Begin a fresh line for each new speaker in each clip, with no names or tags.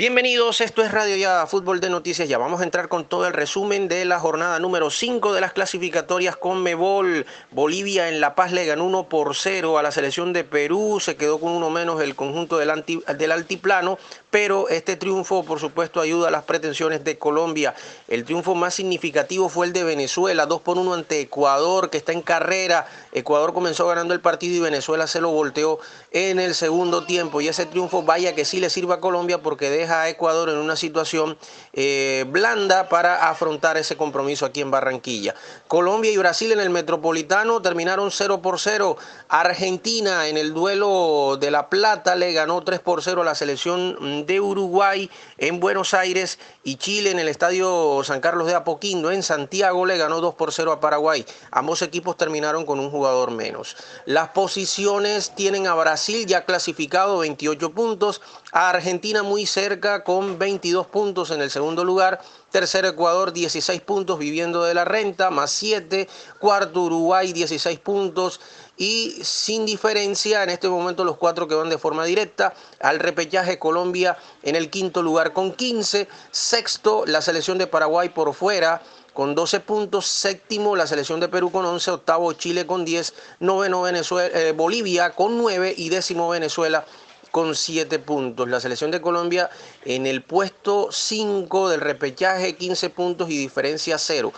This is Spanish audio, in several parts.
Bienvenidos, esto es Radio Ya, Fútbol de Noticias. Ya vamos a entrar con todo el resumen de la jornada número 5 de las clasificatorias con Mebol. Bolivia en La Paz le ganó 1 por 0 a la selección de Perú, se quedó con uno menos el conjunto del, del altiplano, pero este triunfo, por supuesto, ayuda a las pretensiones de Colombia. El triunfo más significativo fue el de Venezuela, 2 por 1 ante Ecuador, que está en carrera. Ecuador comenzó ganando el partido y Venezuela se lo volteó en el segundo tiempo. Y ese triunfo, vaya que sí le sirva a Colombia porque deja a Ecuador en una situación eh, blanda para afrontar ese compromiso aquí en Barranquilla. Colombia y Brasil en el Metropolitano terminaron 0 por 0. Argentina en el duelo de La Plata le ganó 3 por 0 a la selección de Uruguay en Buenos Aires y Chile en el Estadio San Carlos de Apoquindo en Santiago le ganó 2 por 0 a Paraguay. Ambos equipos terminaron con un jugador menos. Las posiciones tienen a Brasil ya clasificado 28 puntos, a Argentina muy cerca con 22 puntos en el segundo lugar, tercero Ecuador 16 puntos viviendo de la renta más 7, cuarto Uruguay 16 puntos. Y sin diferencia en este momento los cuatro que van de forma directa al repechaje Colombia en el quinto lugar con 15, sexto la selección de Paraguay por fuera con 12 puntos, séptimo la selección de Perú con 11, octavo Chile con 10, noveno Venezuela, eh, Bolivia con 9 y décimo Venezuela con 7 puntos. La selección de Colombia en el puesto 5 del repechaje, 15 puntos y diferencia 0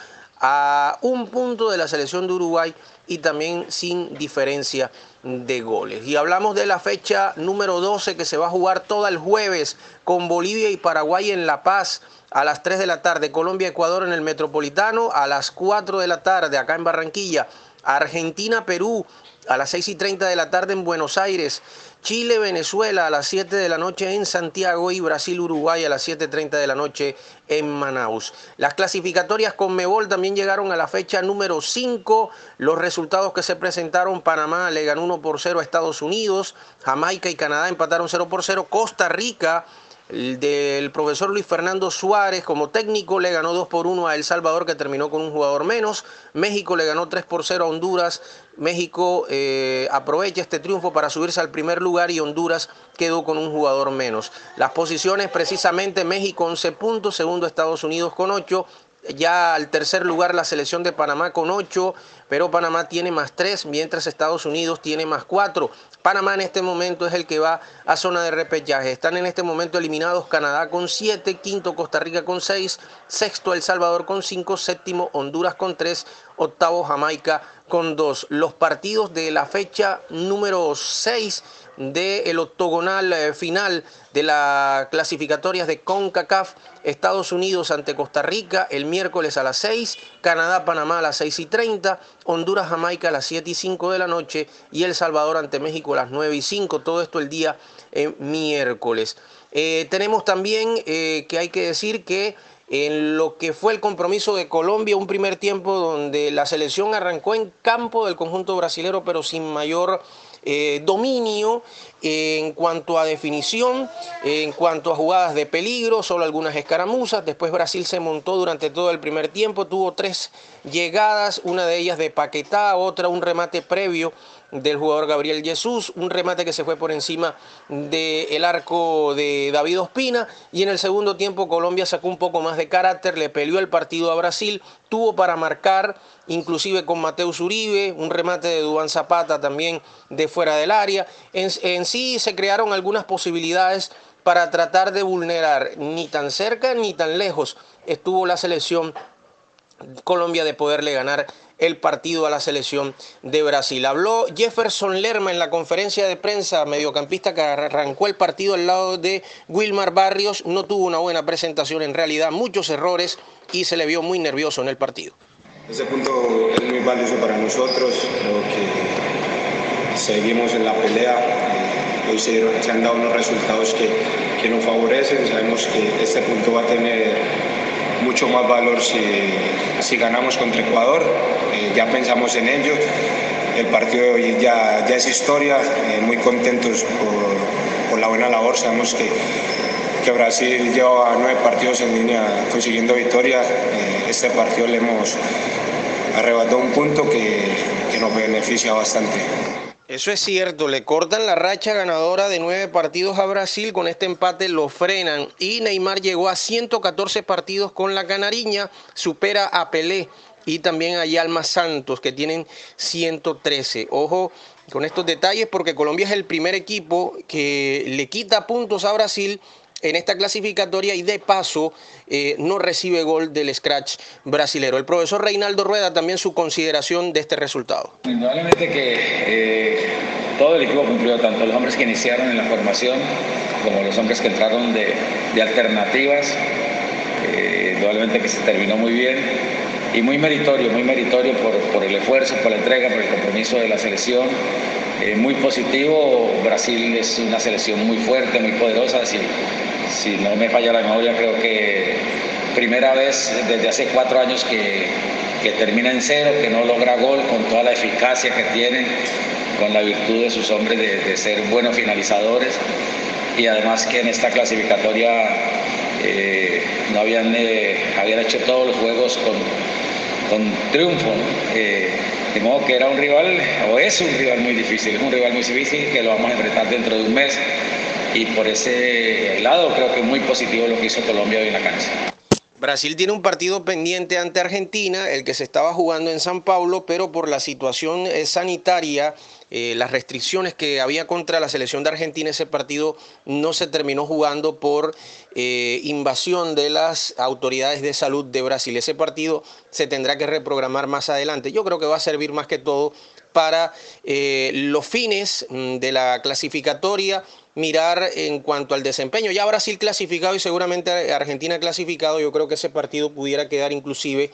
a un punto de la selección de Uruguay y también sin diferencia de goles. Y hablamos de la fecha número 12 que se va a jugar todo el jueves con Bolivia y Paraguay en La Paz a las 3 de la tarde, Colombia-Ecuador en el Metropolitano a las 4 de la tarde acá en Barranquilla, Argentina-Perú a las 6 y 30 de la tarde en Buenos Aires, Chile, Venezuela a las 7 de la noche en Santiago y Brasil, Uruguay a las 7.30 de la noche en Manaus. Las clasificatorias con Mebol también llegaron a la fecha número 5. Los resultados que se presentaron, Panamá le ganó 1 por 0 a Estados Unidos, Jamaica y Canadá empataron 0 por 0, Costa Rica del profesor Luis Fernando Suárez como técnico le ganó 2 por 1 a El Salvador que terminó con un jugador menos. México le ganó 3 por 0 a Honduras. México eh, aprovecha este triunfo para subirse al primer lugar y Honduras quedó con un jugador menos. Las posiciones precisamente México 11 puntos, segundo Estados Unidos con 8, ya al tercer lugar la selección de Panamá con 8, pero Panamá tiene más 3, mientras Estados Unidos tiene más 4. Panamá en este momento es el que va a zona de repechaje. Están en este momento eliminados Canadá con 7, quinto Costa Rica con 6, sexto El Salvador con 5, séptimo Honduras con 3, octavo Jamaica con 2. Los partidos de la fecha número 6 del octogonal eh, final de las clasificatorias de CONCACAF, Estados Unidos ante Costa Rica el miércoles a las 6, Canadá, Panamá a las 6 y 30, Honduras, Jamaica a las 7 y 5 de la noche y El Salvador ante México a las 9 y 5, todo esto el día eh, miércoles. Eh, tenemos también que hay que decir que en lo que fue el compromiso de Colombia, un primer tiempo donde la selección arrancó en campo del conjunto brasilero, pero sin mayor eh, dominio en cuanto a definición, en cuanto a jugadas de peligro, solo algunas escaramuzas. Después Brasil se montó durante todo el primer tiempo, tuvo tres llegadas, una de ellas de Paquetá, otra un remate previo del jugador Gabriel Jesús, un remate que se fue por encima del arco de David Ospina y en el segundo tiempo Colombia sacó un poco más de carácter, le peleó el partido a Brasil, tuvo para marcar inclusive con Mateus Uribe, un remate de Dubán Zapata también de fuera del área. En, en sí se crearon algunas posibilidades para tratar de vulnerar ni tan cerca ni tan lejos estuvo la selección Colombia de poderle ganar el partido a la selección de Brasil. Habló Jefferson Lerma en la conferencia de prensa, mediocampista que arrancó el partido al lado de Wilmar Barrios. No tuvo una buena presentación en realidad, muchos errores y se le vio muy nervioso en el partido.
Ese punto es muy valioso para nosotros, creo que seguimos en la pelea, hoy se, han dado unos resultados que, que nos favorecen, sabemos que este punto va a tener mucho más valor si, si ganamos contra Ecuador. Eh, ya pensamos en ello. El partido de hoy ya, ya es historia. Eh, muy contentos por, por, la buena labor. Sabemos que, que Brasil lleva nueve partidos en línea consiguiendo victoria. Eh, este partido le hemos arrebatado un punto que, que nos beneficia bastante.
Eso es cierto, le cortan la racha ganadora de nueve partidos a Brasil, con este empate lo frenan y Neymar llegó a 114 partidos con la Canariña, supera a Pelé y también a Yalma Santos que tienen 113. Ojo con estos detalles porque Colombia es el primer equipo que le quita puntos a Brasil en esta clasificatoria y de paso eh, no recibe gol del scratch brasilero. El profesor Reinaldo Rueda también su consideración de este resultado.
Indudablemente que eh, todo el equipo cumplió, tanto los hombres que iniciaron en la formación como los hombres que entraron de, alternativas. Eh, indudablemente que se terminó muy bien y muy meritorio, muy meritorio por, esfuerzo, por la entrega, por el compromiso de la selección. muy positivo, Brasil es una selección muy fuerte, muy poderosa, si, si no me falla la memoria, creo que primera vez desde hace cuatro años que, que termina en cero, que no logra gol con toda la eficacia que tiene, con la virtud de sus hombres de, ser buenos finalizadores y además que en esta clasificatoria eh, no habían, eh, habían hecho todos los juegos con, con triunfo. Eh, de modo que era un rival, o es un rival muy difícil, es un rival muy difícil que lo vamos a enfrentar dentro de un mes y por ese lado creo que es muy positivo lo que hizo Colombia hoy en la cancha.
Brasil tiene un partido pendiente ante Argentina, el que se estaba jugando en San Paulo, pero por la situación eh, sanitaria, eh, las restricciones que había contra la selección de Argentina, ese partido no se terminó jugando por eh, invasión de las autoridades de salud de Brasil. Ese partido se tendrá que reprogramar más adelante. Yo creo que va a servir más que todo para los fines mm, de la clasificatoria mirar en cuanto al desempeño. Ya Brasil clasificado y seguramente Argentina clasificado, yo creo que ese partido pudiera quedar inclusive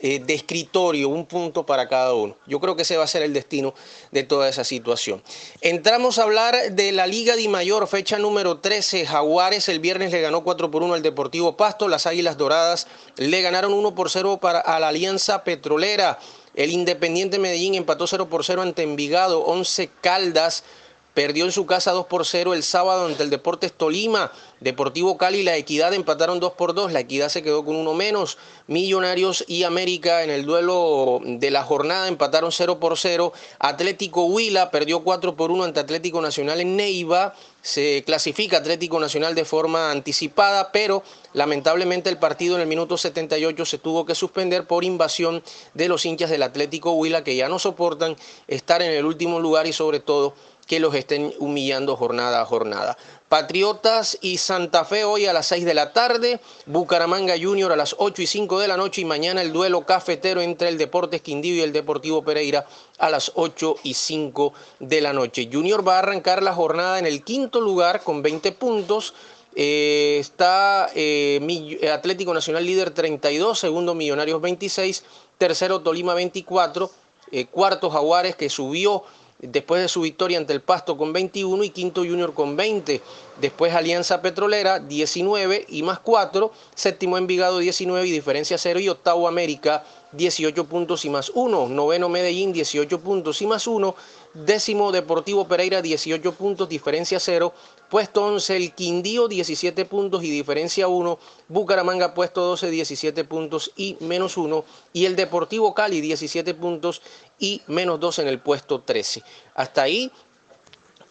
eh, de escritorio, un punto para cada uno. Yo creo que ese va a ser el destino de toda esa situación. Entramos a hablar de la Liga Di Mayor, fecha número 13. Jaguares el viernes le ganó 4 por 1 al Deportivo Pasto. Las Águilas Doradas le ganaron 1 por 0 para, a la Alianza Petrolera. El Independiente Medellín empató 0 por 0 ante Envigado. 11 Caldas Perdió en su casa 2 por 0 el sábado ante el Deportes Tolima. Deportivo Cali y La Equidad empataron 2 por 2. La Equidad se quedó con uno menos. Millonarios y América en el duelo de la jornada empataron 0 por 0. Atlético Huila perdió 4 por 1 ante Atlético Nacional en Neiva. Se clasifica Atlético Nacional de forma anticipada, pero lamentablemente el partido en el minuto 78 se tuvo que suspender por invasión de los hinchas del Atlético Huila que ya no soportan estar en el último lugar y sobre todo que los estén humillando jornada a jornada. Patriotas y Santa Fe hoy a las 6 de la tarde, Bucaramanga Junior a las 8 y 5 de la noche y mañana el duelo cafetero entre el Deportes Quindío y el Deportivo Pereira a las 8 y 5 de la noche. Junior va a arrancar la jornada en el quinto lugar con 20 puntos. Eh, está eh, Atlético Nacional líder 32, segundo Millonarios 26, tercero Tolima 24, eh, cuarto Jaguares que subió después de su victoria ante el Pasto con 21 y Quinto Junior con 20. Después Alianza Petrolera 19 y más 4. Séptimo Envigado 19 y diferencia 0. Y octavo América 18 puntos y más 1. Noveno Medellín 18 puntos y más 1. Décimo Deportivo Pereira 18 puntos, diferencia 0. Puesto 11 el Quindío 17 puntos y diferencia 1. Bucaramanga puesto 12 17 puntos y menos 1. Y el Deportivo Cali 17 puntos y menos 2 en el puesto 13. Hasta ahí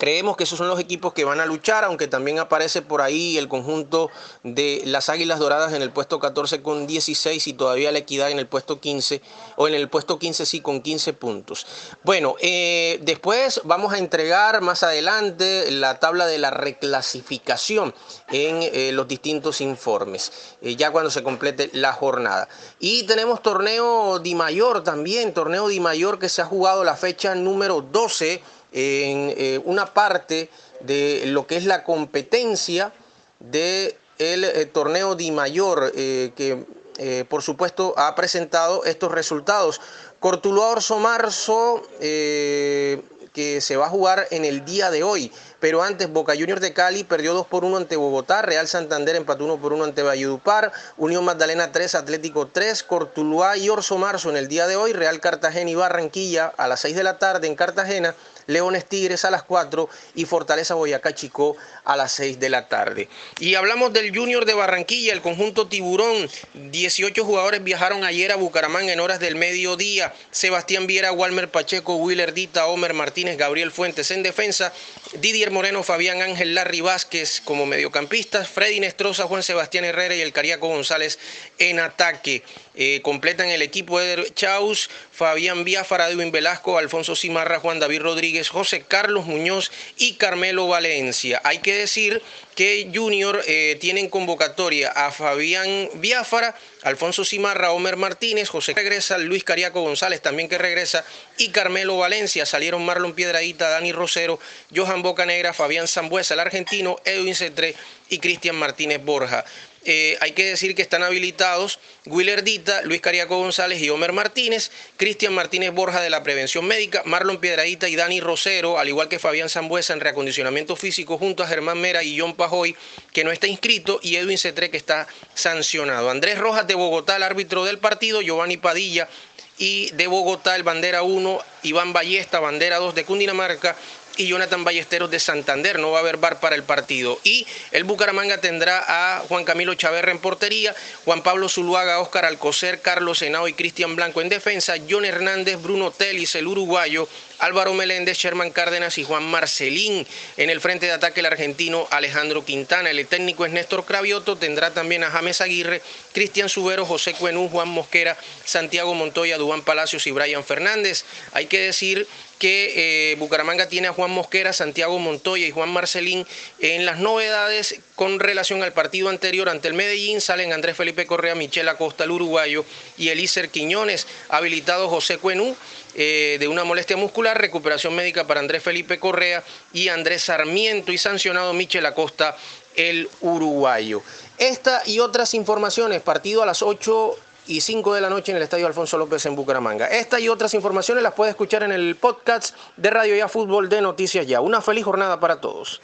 Creemos que esos son los equipos que van a luchar, aunque también aparece por ahí el conjunto de las Águilas Doradas en el puesto 14 con 16 y todavía la Equidad en el puesto 15, o en el puesto 15 sí con 15 puntos. Bueno, eh, después vamos a entregar más adelante la tabla de la reclasificación en eh, los distintos informes, eh, ya cuando se complete la jornada. Y tenemos torneo Di Mayor también, torneo Di Mayor que se ha jugado la fecha número 12 en eh, una parte de lo que es la competencia del eh, torneo Di Mayor, eh, que por supuesto ha presentado estos resultados. Cortuluá Orso Marzo, que se va a jugar en el día de hoy. Pero antes, Boca Juniors de Cali perdió 2 por 1 ante Bogotá, Real Santander empató 1 por 1 ante Valledupar, Unión Magdalena 3, Atlético 3, Cortuluá y Orso Marzo en el día de hoy, Real Cartagena y Barranquilla a las 6 de la tarde en Cartagena Leones Tigres a las 4 y Fortaleza Boyacá Chico a las 6 de la tarde. Y hablamos del Junior de Barranquilla, el conjunto Tiburón. 18 jugadores viajaron ayer a Bucaramanga en horas del mediodía. Sebastián Viera, Walmer Pacheco, Willer Dita, Homer Martínez, Gabriel Fuentes en defensa. Didier Moreno, Fabián Ángel, Larry Vázquez como mediocampistas. Freddy Nestroza, Juan Sebastián Herrera y el Cariaco González en ataque. Eh, completan el equipo Eder Chaus, Fabián Biafara, Edwin Velasco, Alfonso Cimarra, Juan David Rodríguez, José Carlos Muñoz y Carmelo Valencia. Hay que decir que Junior eh, tienen convocatoria a Fabián Biafara, Alfonso Cimarra, Homer Martínez, José regresa, Luis Cariaco González también que regresa y Carmelo Valencia. Salieron Marlon Piedradita, Dani Rosero, Johan Bocanegra, Fabián Zambuesa, el argentino, Edwin Cetré y Cristian Martínez Borja. Eh, hay que decir que están habilitados Willer Dita, Luis Cariaco González y Homer Martínez, Cristian Martínez Borja de la Prevención Médica, Marlon Piedradita y Dani Rosero, al igual que Fabián Zambuesa en reacondicionamiento físico, junto a Germán Mera y John Pajoy, que no está inscrito, y Edwin Cetré, que está sancionado. Andrés Rojas de Bogotá, el árbitro del partido, Giovanni Padilla, y de Bogotá, el bandera 1, Iván Ballesta, bandera 2 de Cundinamarca, y Jonathan Ballesteros de Santander. No va a haber bar para el partido. Y el Bucaramanga tendrá a Juan Camilo Chaverra en portería, Juan Pablo Zuluaga, Óscar Alcocer, Carlos Henao y Cristian Blanco en defensa, John Hernández, Bruno Telis, el uruguayo, Álvaro Meléndez, Sherman Cárdenas y Juan Marcelín. En el frente de ataque el argentino Alejandro Quintana. El técnico es Néstor Cravioto. Tendrá también a James Aguirre, Cristian Subero, José Cuenú, Juan Mosquera, Santiago Montoya, Dubán Palacios y Brian Fernández. Hay que decir que eh, Bucaramanga tiene a Juan Mosquera, Santiago Montoya y Juan Marcelín. En las novedades con relación al partido anterior ante el Medellín salen Andrés Felipe Correa, Michel Acosta, el uruguayo, y Elícer Quiñones, habilitado José Cuenú. Eh, de una molestia muscular, recuperación médica para Andrés Felipe Correa y Andrés Sarmiento y sancionado Michel Acosta, el uruguayo. Esta y otras informaciones, partido a las 8 y 5 de la noche en el Estadio Alfonso López en Bucaramanga. Esta y otras informaciones las puede escuchar en el podcast de Radio Ya Fútbol de Noticias Ya. Una feliz jornada para todos.